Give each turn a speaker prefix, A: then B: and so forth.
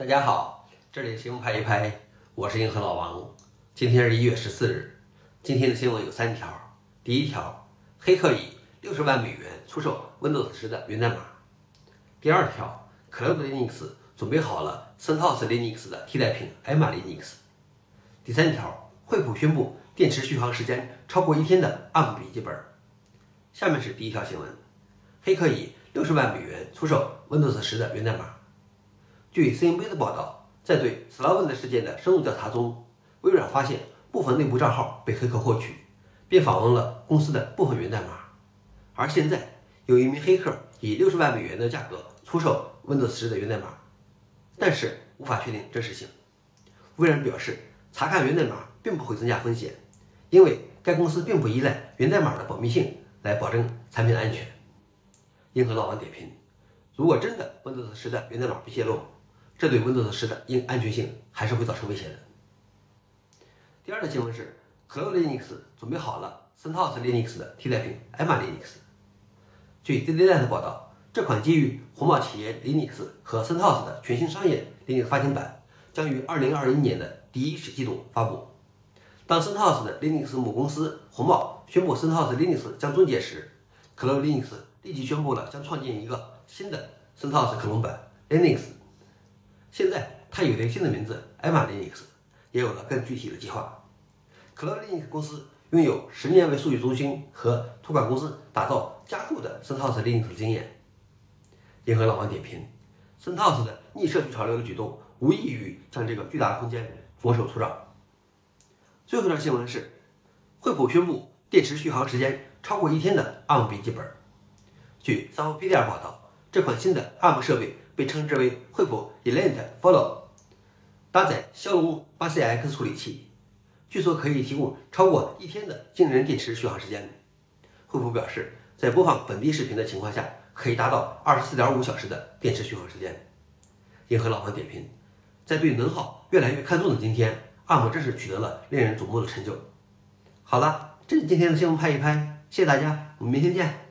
A: 大家好，这里新闻拍一拍，我是银河老王。今天是一月十四日，今天的新闻有三条。第一条，黑客以六十万美元出售 Windows 十的源代码。第二条，Cloud Linux 准备好了 CentOS Linux 的替代品 Emma Linux。第三条，惠普宣布电池续航时间超过一天的 ARM 笔记本。下面是第一条新闻，黑客以六十万美元出售 Windows 十的源代码。据 CNBC 的报道，在对 SolarWinds 事件的深入调查中，微软发现部分内部账号被黑客获取，并访问了公司的部分源代码。而现在，有一名黑客以六十万美元的价格出售 Windows 十的源代码，但是无法确定真实性。微软表示，查看源代码并不会增加风险，因为该公司并不依赖源代码的保密性来保证产品的安全。银河老王点评：如果真的 Windows 十的源代码被泄露，这对 Windows 十的硬安全性还是会造成威胁的。第二个新闻是，Cloud Linux 准备好了 CentOS Linux 的替代品 Emma Linux。据 ZDNet 报道，这款基于红帽企业 Linux 和 CentOS 的全新商业 Linux 发行版将于2021年的第一季度发布。当 CentOS 的 Linux 母公司红帽宣布 CentOS Linux 将终结时，Cloud Linux 立即宣布了将创建一个新的 CentOS 克隆版 Linux。现在，它有了新的名字 Emma Linux，也有了更具体的计划。Cloud Linux 公司拥有十年为数据中心和托管公司打造加固的 CentOS Linux 的经验。银河老王点评：CentOS 的逆社区潮流的举动，无异于将这个巨大的空间拱手出让。最后一条新闻是，惠普宣布电池续航时间超过一天的 ARM 笔记本。据三方 PDR 报道，这款新的 ARM 设备。被称之为惠普 Elite Follow，搭载骁龙八 CX 处理器，据说可以提供超过一天的惊人电池续航时间。惠普表示，在播放本地视频的情况下，可以达到二十四点五小时的电池续航时间。银河老王点评：在对能耗越来越看重的今天，ARM 真是取得了令人瞩目的成就。好了，这是今天的新闻拍一拍，谢谢大家，我们明天见。